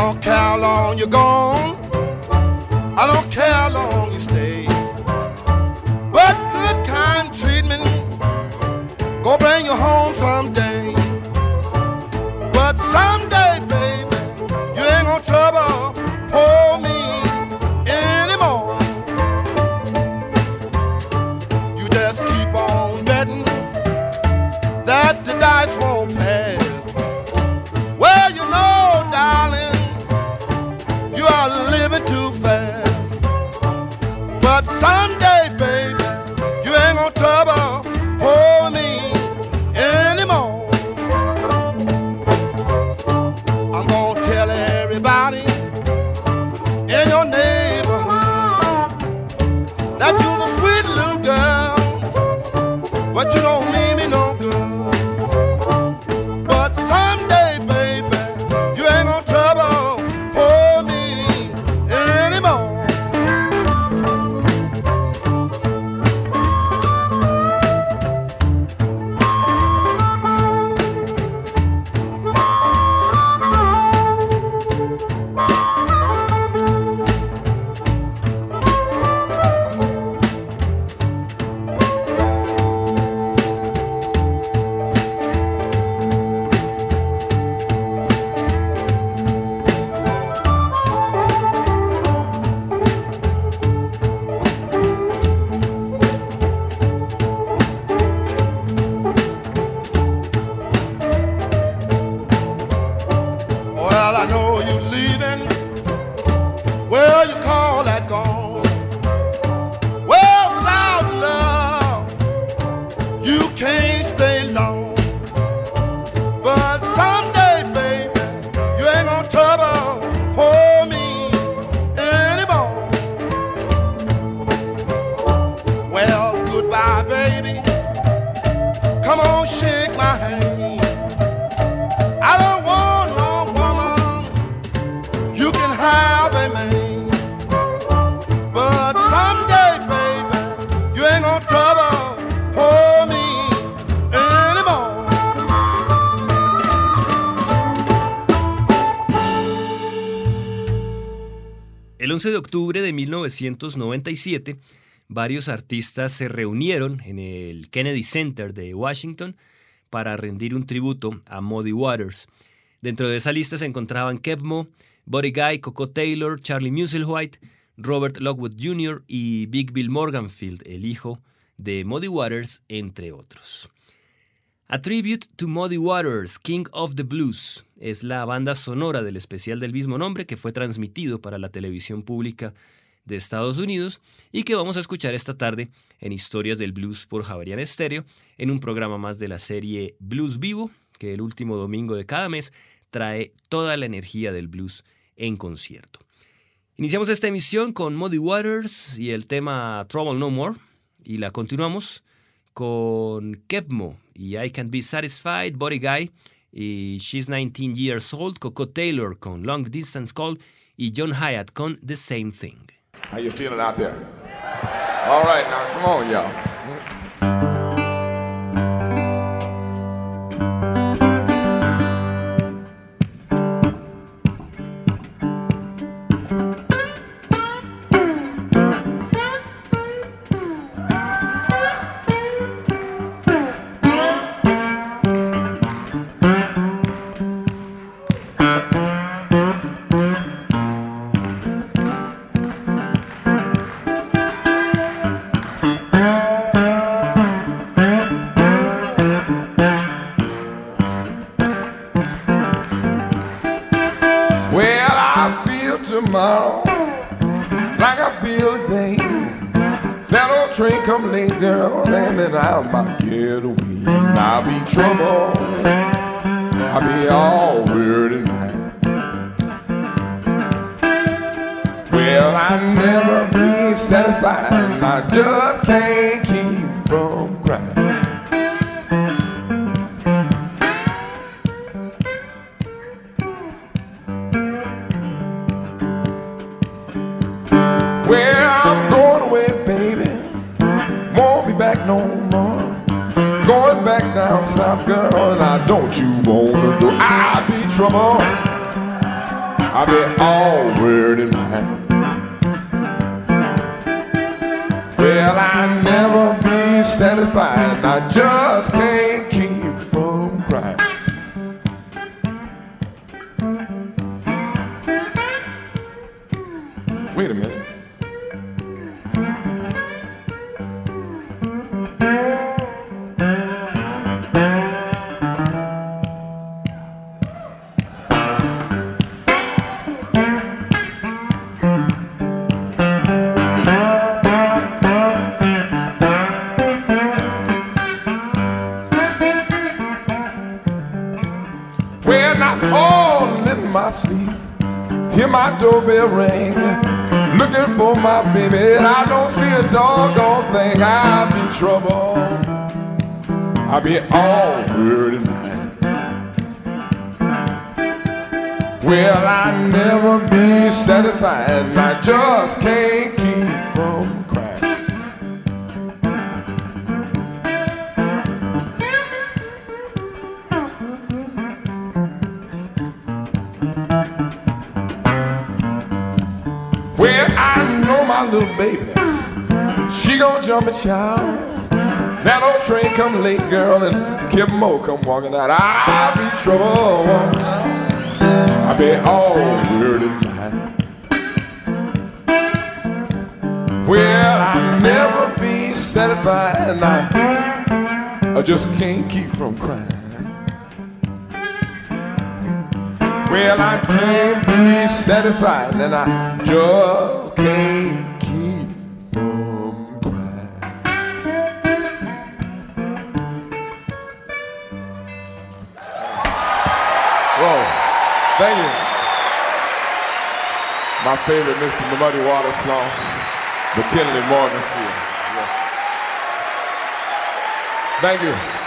don't care how long you're gone. I don't care how long you stay. But good kind treatment go bring you home 1997, varios artistas se reunieron en el Kennedy Center de Washington para rendir un tributo a Muddy Waters. Dentro de esa lista se encontraban Kevmo, Buddy Guy, Coco Taylor, Charlie Musselwhite, Robert Lockwood Jr. y Big Bill Morganfield, el hijo de Muddy Waters, entre otros. A Tribute to Muddy Waters, King of the Blues, es la banda sonora del especial del mismo nombre que fue transmitido para la televisión pública de Estados Unidos y que vamos a escuchar esta tarde en Historias del Blues por Javerian Estéreo, en un programa más de la serie Blues Vivo, que el último domingo de cada mes trae toda la energía del blues en concierto. Iniciamos esta emisión con Muddy Waters y el tema Trouble No More y la continuamos con Kepmo y I Can Be Satisfied, Body Guy y She's 19 Years Old, Coco Taylor con Long Distance Call y John Hyatt con The Same Thing. How you feeling out there? All right, now come on, y'all. Get away. I'll be trouble. You wanna go. I'll be trouble. I'll be all weird in mind. Well, I never be satisfied. I just can't come walking out. I'll be trouble. I'll be all weird and mad. Well, I'll never be satisfied, and I, I just can't keep from crying. Well, I can't be satisfied, and I just can't My favorite Mr. Muddy Water song, the Kennedy Morganfield. Yes. Thank you.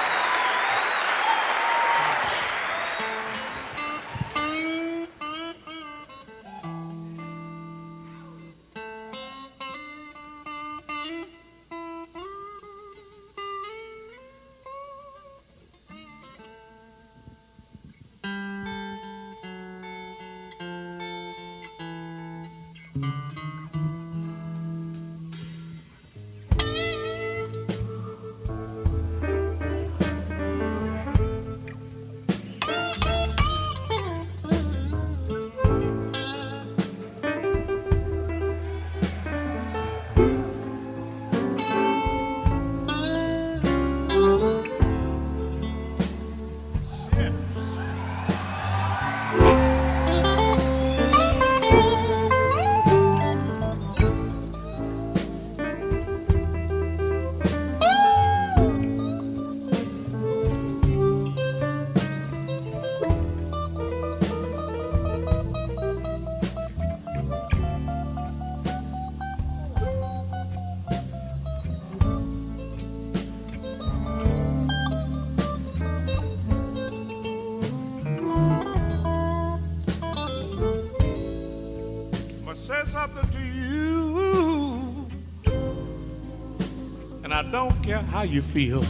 Don't care how you feel.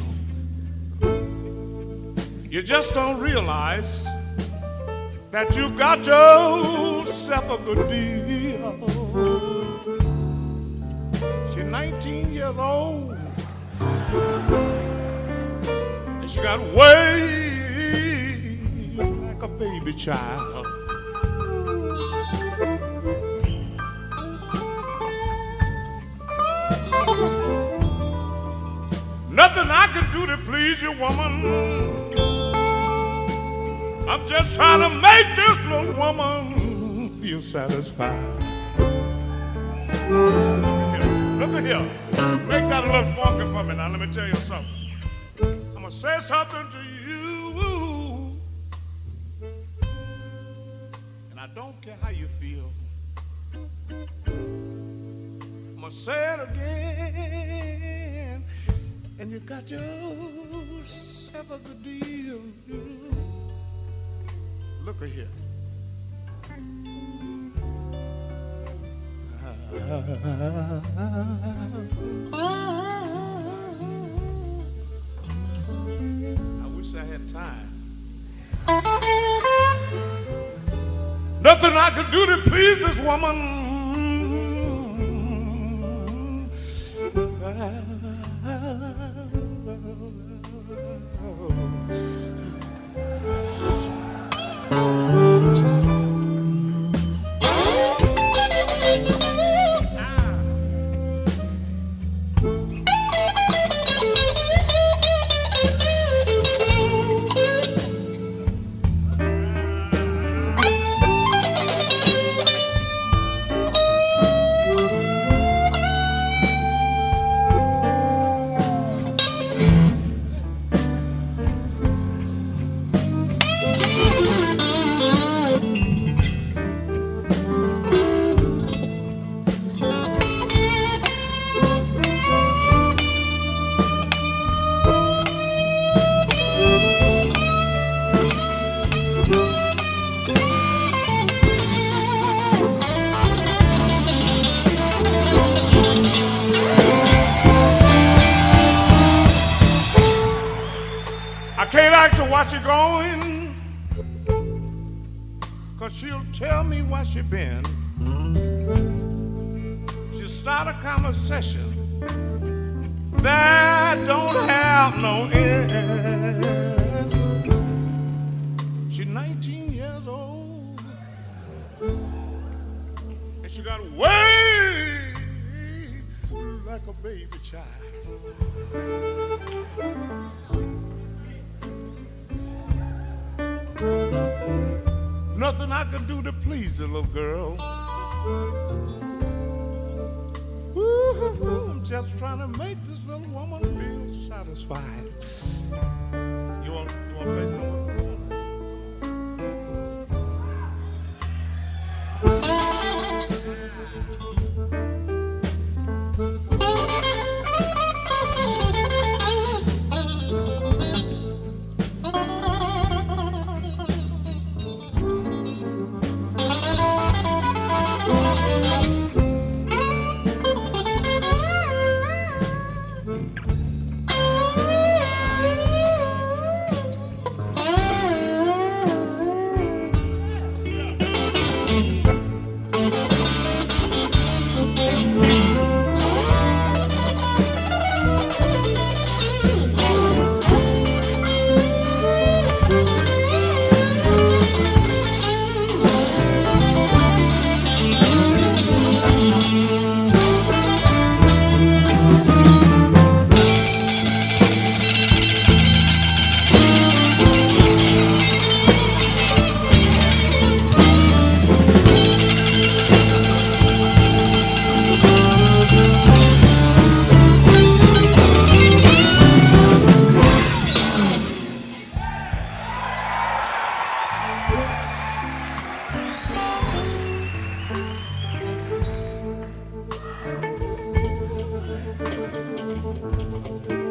You just don't realize that you got yourself a good deal. She's 19 years old. And she got way like a baby child. To please you, woman. I'm just trying to make this little woman feel satisfied. Look at here. Make that a little funky for me now. Let me tell you something. I'm going to say something to you. And I don't care how you feel. I'm going to say it again. And you got yourself a good deal. Look here. I wish I had time. Nothing I can do to please this woman. Why Nothing I can do to please the little girl. Ooh, I'm just trying to make this little woman feel satisfied. You want, you want to play something? Música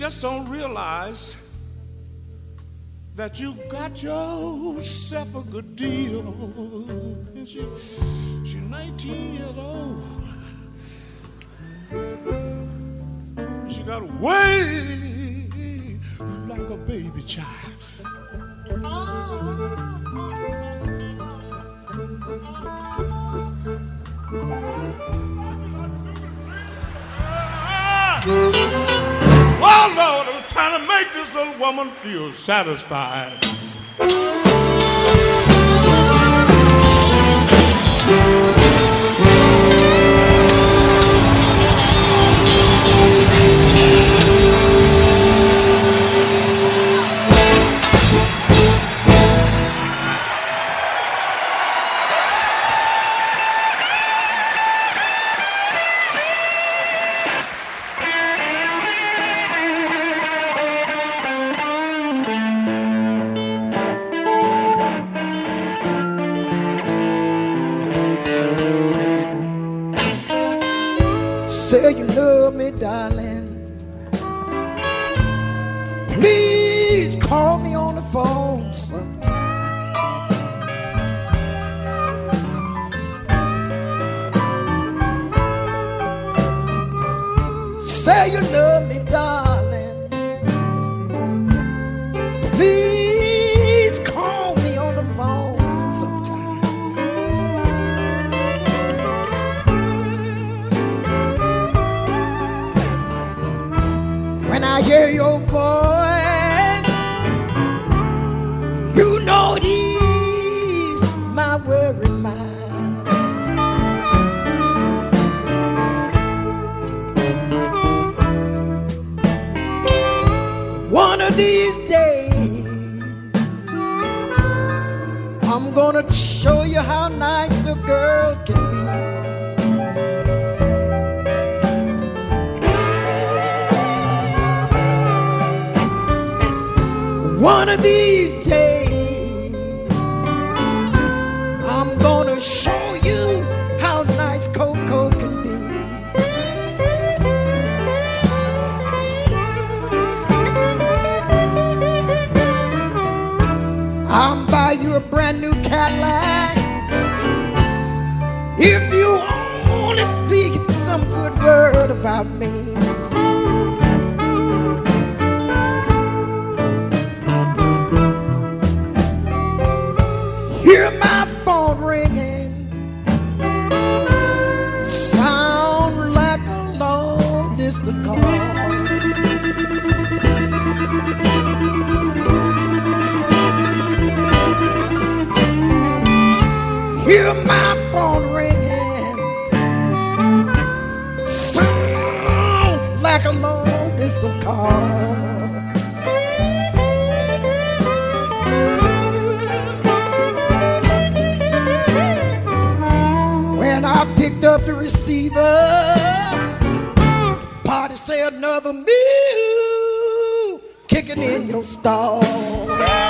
just don't realize that you got yourself a good deal. She, she's 19 years old. She got way like a baby child. woman feels satisfied. Say you love me, darling. Please call me on the phone sometime. Say you love me, darling. Please. Your voice, you know it ease my worried mind. One of these days, I'm gonna show you how nice a girl can One of these days, I'm gonna show you how nice Koko can be. I'll buy you a brand new Cadillac. If you only speak some good word about me. Hear my phone ringing. Sound like a long distance call. When I picked up the receiver, another meal kicking in your stall.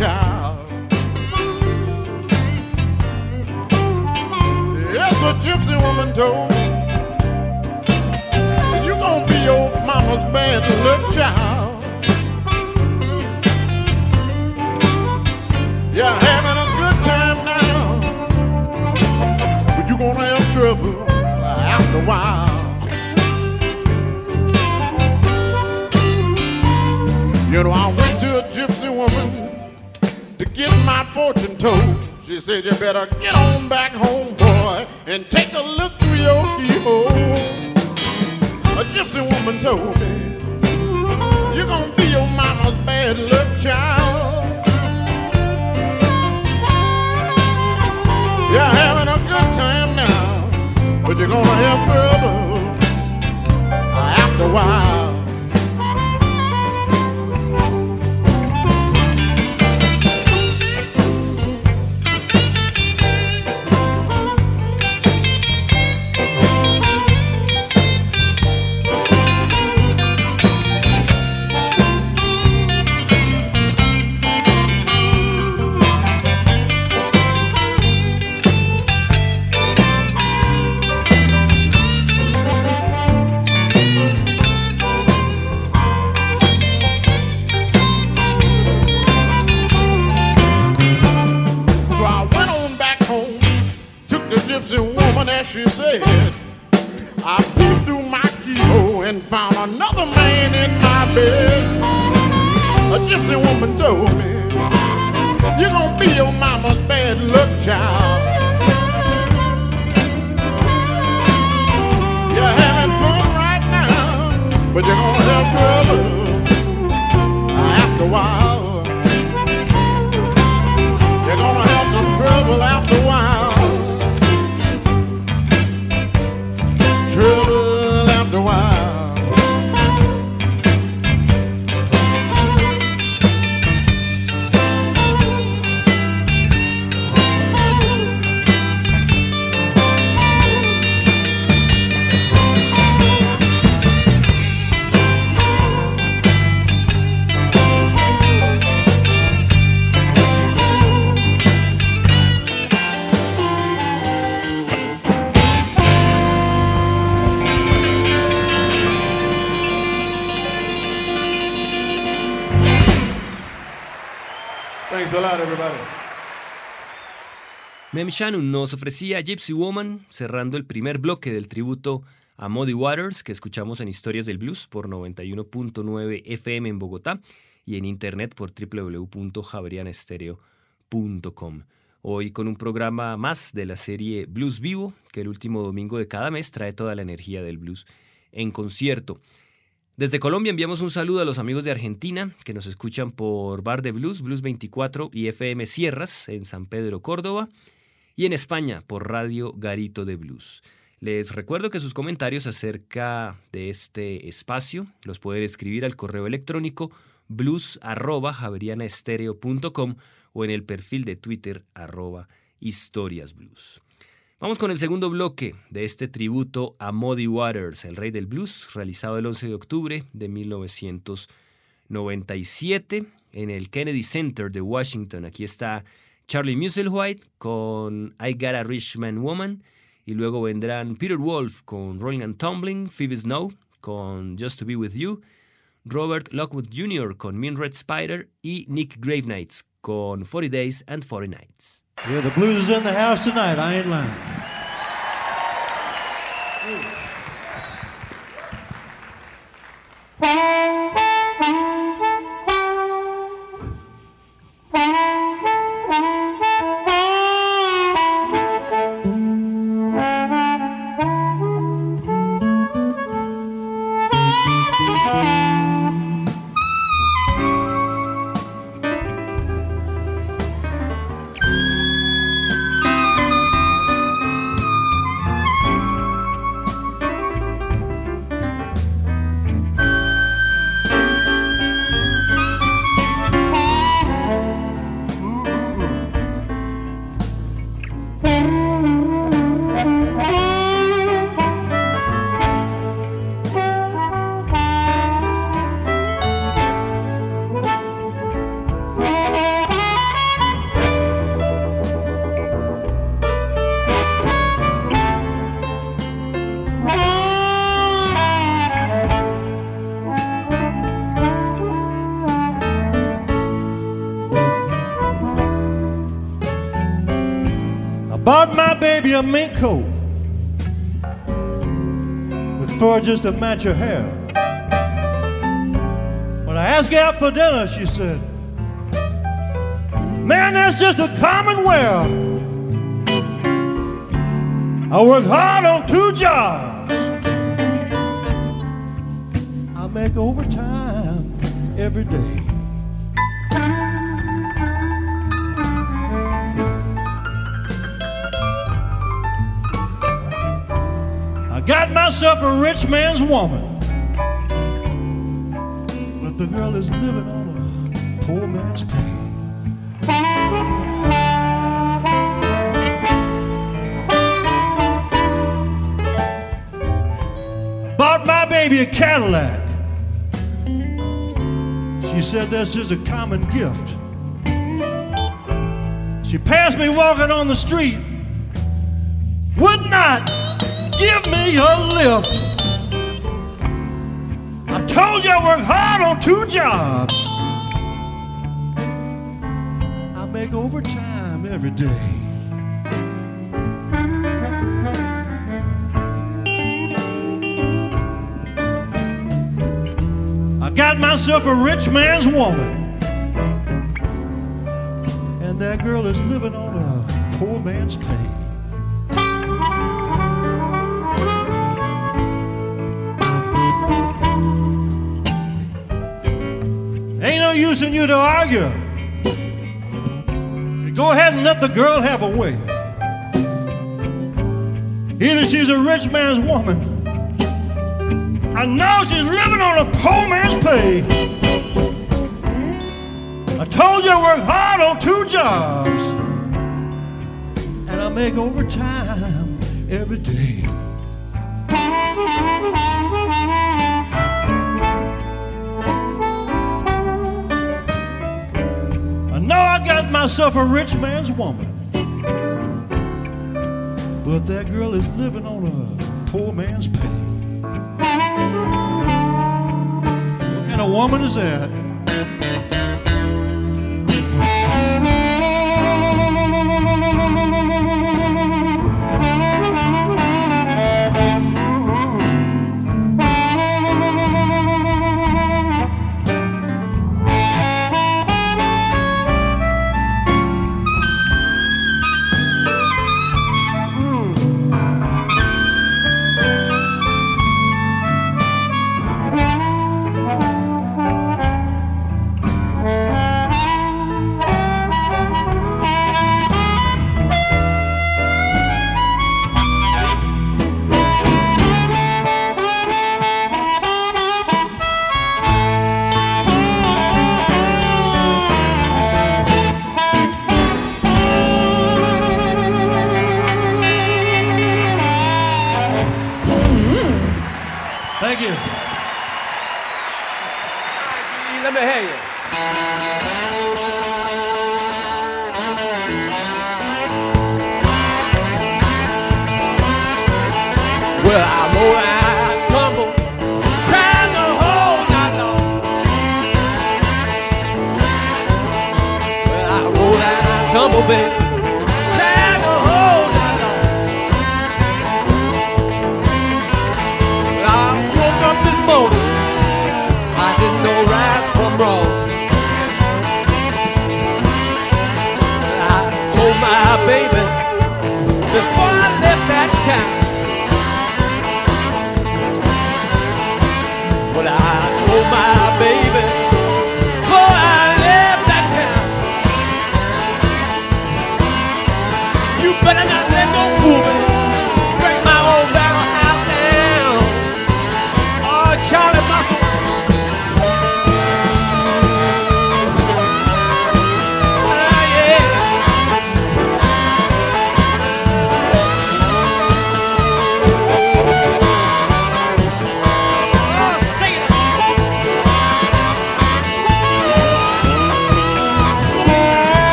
Child. Mem Shannon nos ofrecía Gypsy Woman, cerrando el primer bloque del tributo a Muddy Waters que escuchamos en Historias del Blues por 91.9 FM en Bogotá y en internet por www.javerianestereo.com. Hoy con un programa más de la serie Blues Vivo, que el último domingo de cada mes trae toda la energía del blues en concierto. Desde Colombia enviamos un saludo a los amigos de Argentina que nos escuchan por Bar de Blues, Blues 24 y FM Sierras en San Pedro, Córdoba y en España por Radio Garito de Blues. Les recuerdo que sus comentarios acerca de este espacio los pueden escribir al correo electrónico blues.javerianaestereo.com o en el perfil de Twitter arroba historiasblues. Vamos con el segundo bloque de este tributo a Muddy Waters, el rey del blues, realizado el 11 de octubre de 1997 en el Kennedy Center de Washington. Aquí está Charlie Musselwhite con I Got a Rich Man Woman. Y luego vendrán Peter Wolf con Rolling and Tumbling, Phoebe Snow con Just to Be With You, Robert Lockwood Jr. con Mean Red Spider y Nick Gravenites con 40 Days and 40 Nights. Yeah, the blues is in the house tonight. I ain't lying. a just to match her hair. When I asked her out for dinner, she said, Man, that's just a common wear. I work hard on two jobs. I make overtime every day. Myself a rich man's woman. But the girl is living on a poor man's pay. Bought my baby a Cadillac. She said that's just a common gift. She passed me walking on the street. Would not give me a lift. I told you I work hard on two jobs. I make overtime every day. I got myself a rich man's woman. And that girl is living on a poor man's pay. Using you to argue. You Go ahead and let the girl have a way. Either she's a rich man's woman, I know she's living on a poor man's pay. I told you I work hard on two jobs, and I make overtime every day. Got myself a rich man's woman. But that girl is living on a poor man's pay. What kind of woman is that? baby, before I left that town.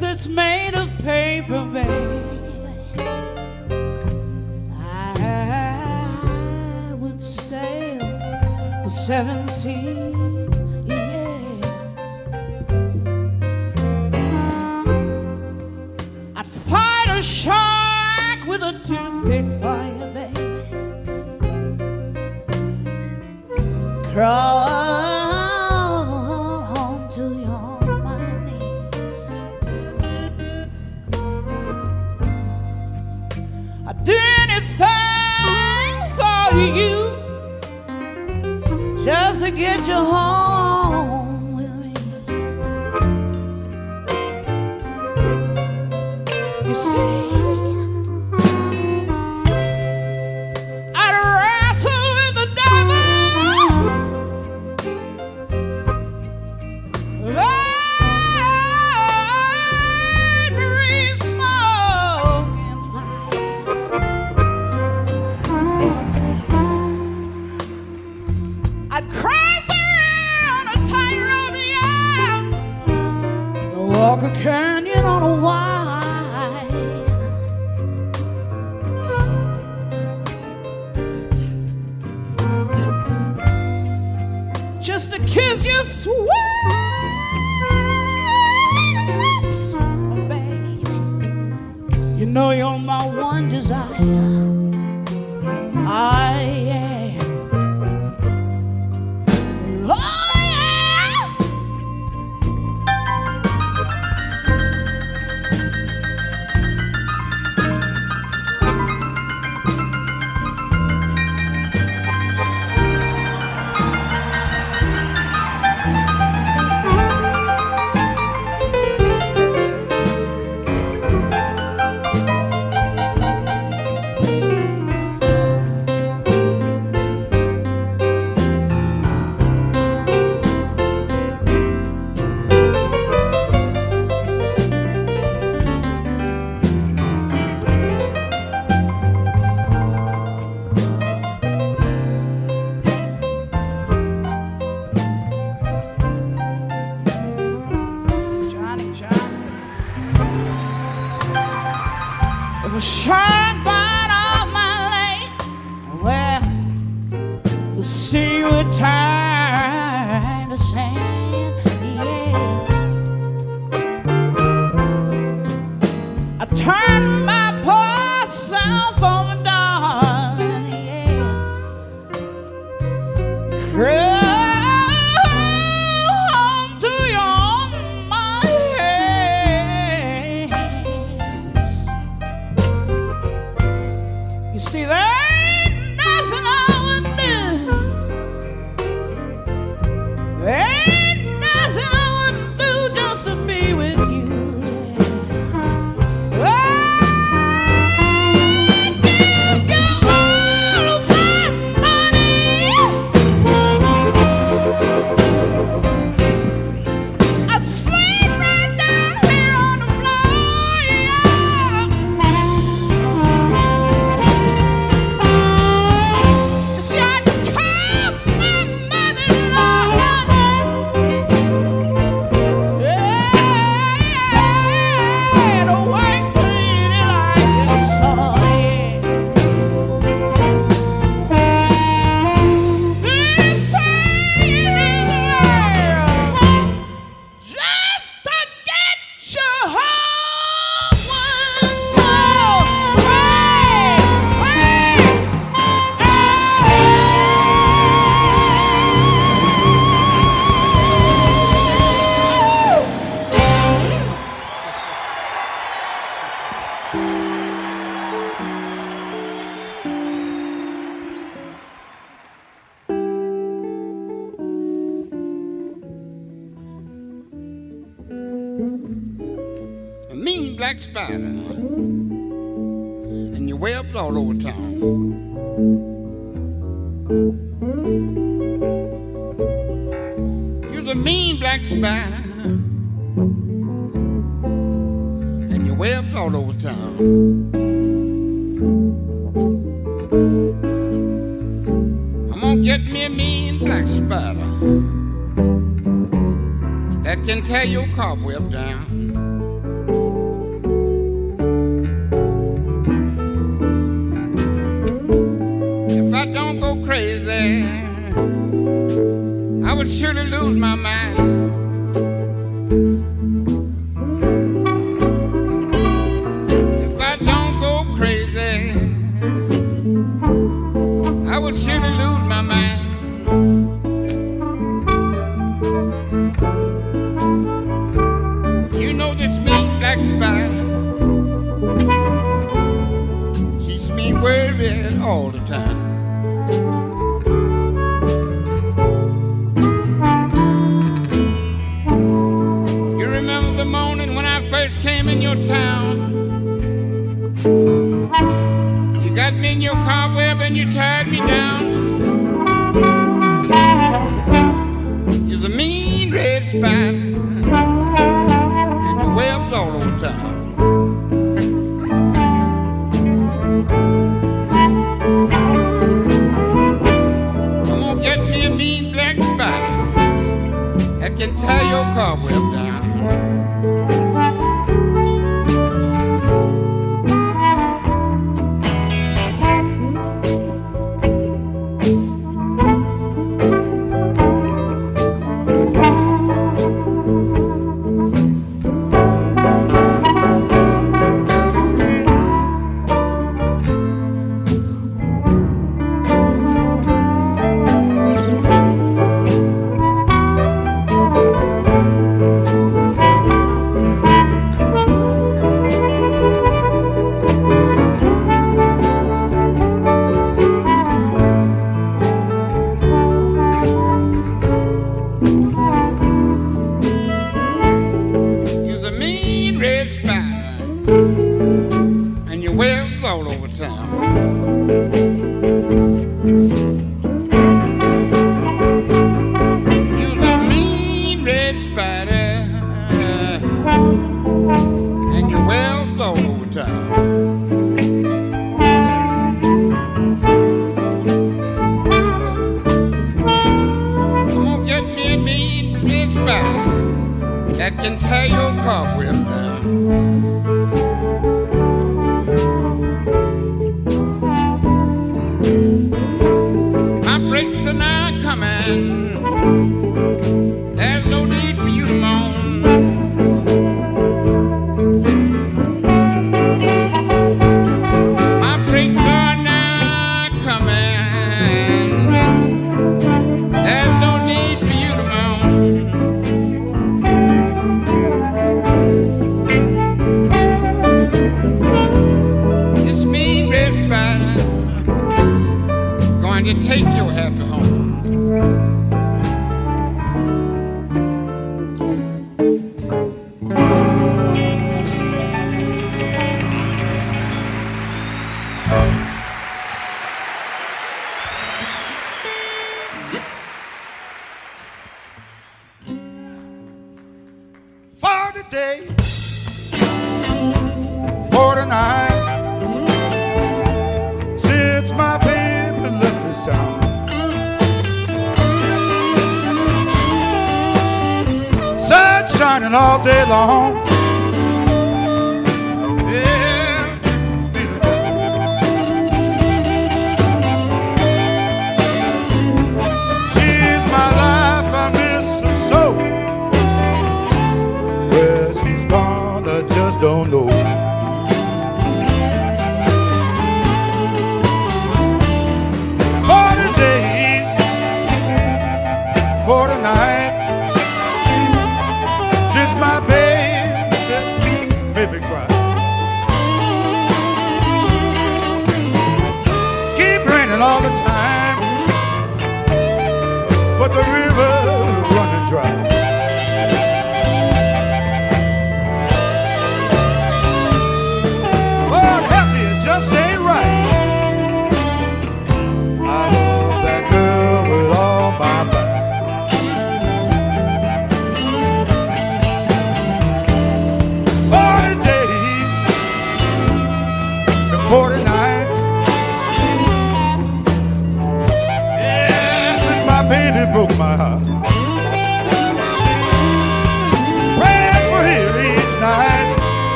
that's made of paper, babe. I would sail the seven seas. Walk a canyon on a wire. Great. webs all over town. You're the mean black spider, and your webs all over town. I'm gonna get me a mean black spider that can tear your cobweb down. would surely lose my mind.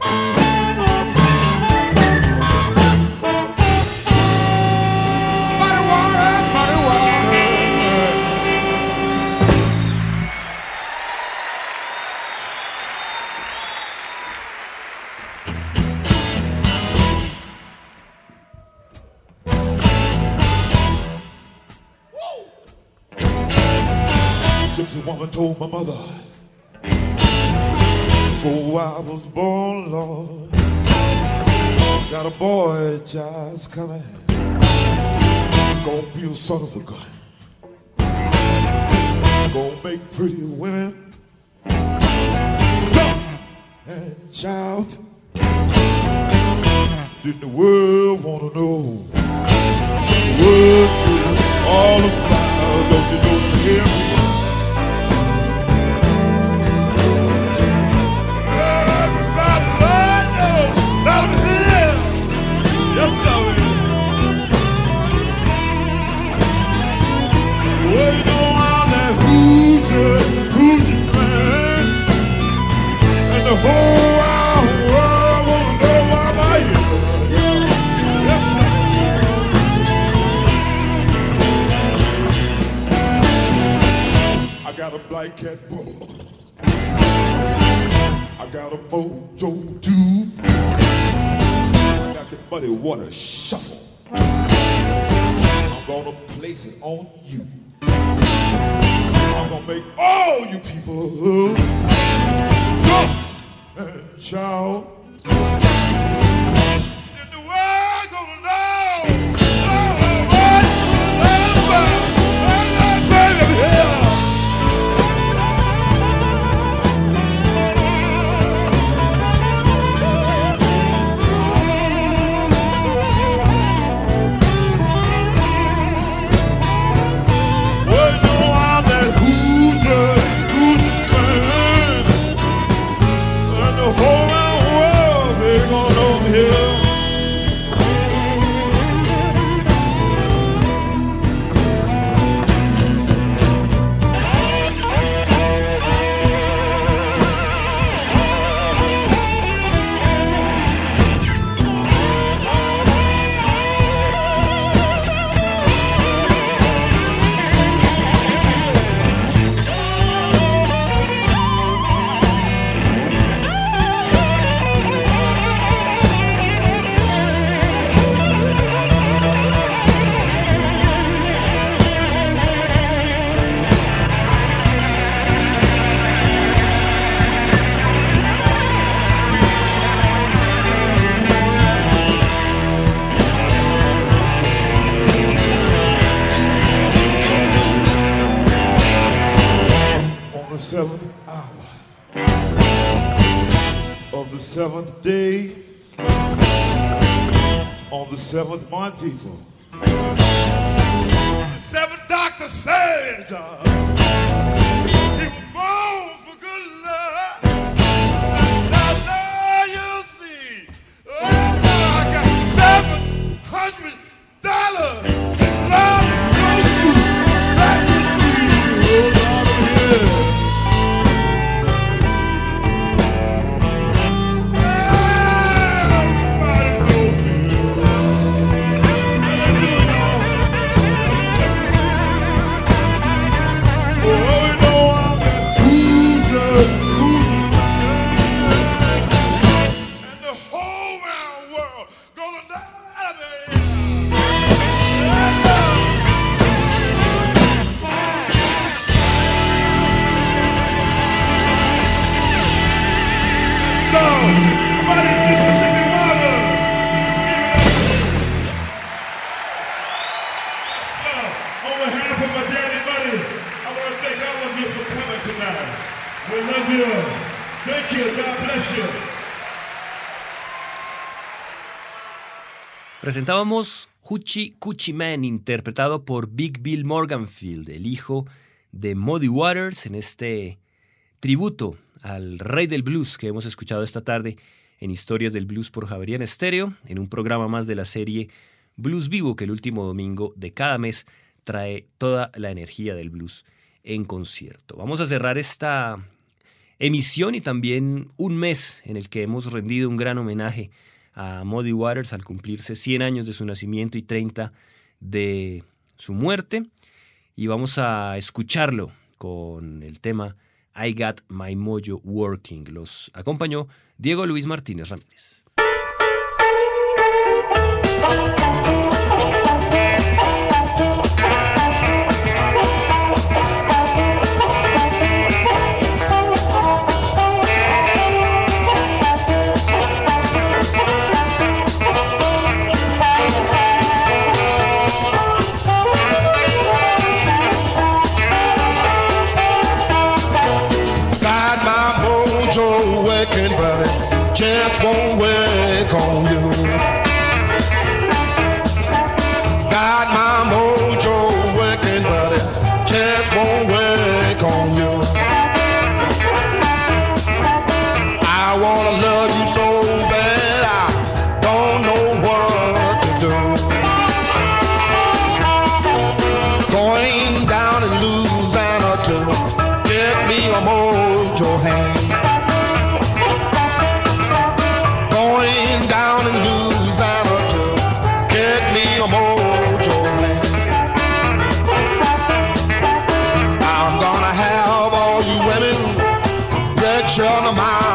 Tonight. Muddy of a got a black cat bull. I got a mojo too. I got the muddy water shuffle. I'm gonna place it on you. I'm gonna make all you people jump and shout. Seventh hour of the seventh day, on the seventh month, people. The seventh doctor said, Presentábamos Hoochie Coochie Man, interpretado por Big Bill Morganfield, el hijo de Muddy Waters, en este tributo al rey del blues que hemos escuchado esta tarde en Historias del Blues por Javerian Estéreo, en un programa más de la serie Blues Vivo que el último domingo de cada mes trae toda la energía del blues en concierto. Vamos a cerrar esta emisión y también un mes en el que hemos rendido un gran homenaje a Muddy Waters al cumplirse 100 años de su nacimiento y 30 de su muerte. Y vamos a escucharlo con el tema I Got My Mojo Working. Los acompañó Diego Luis Martínez Ramírez. reflection of.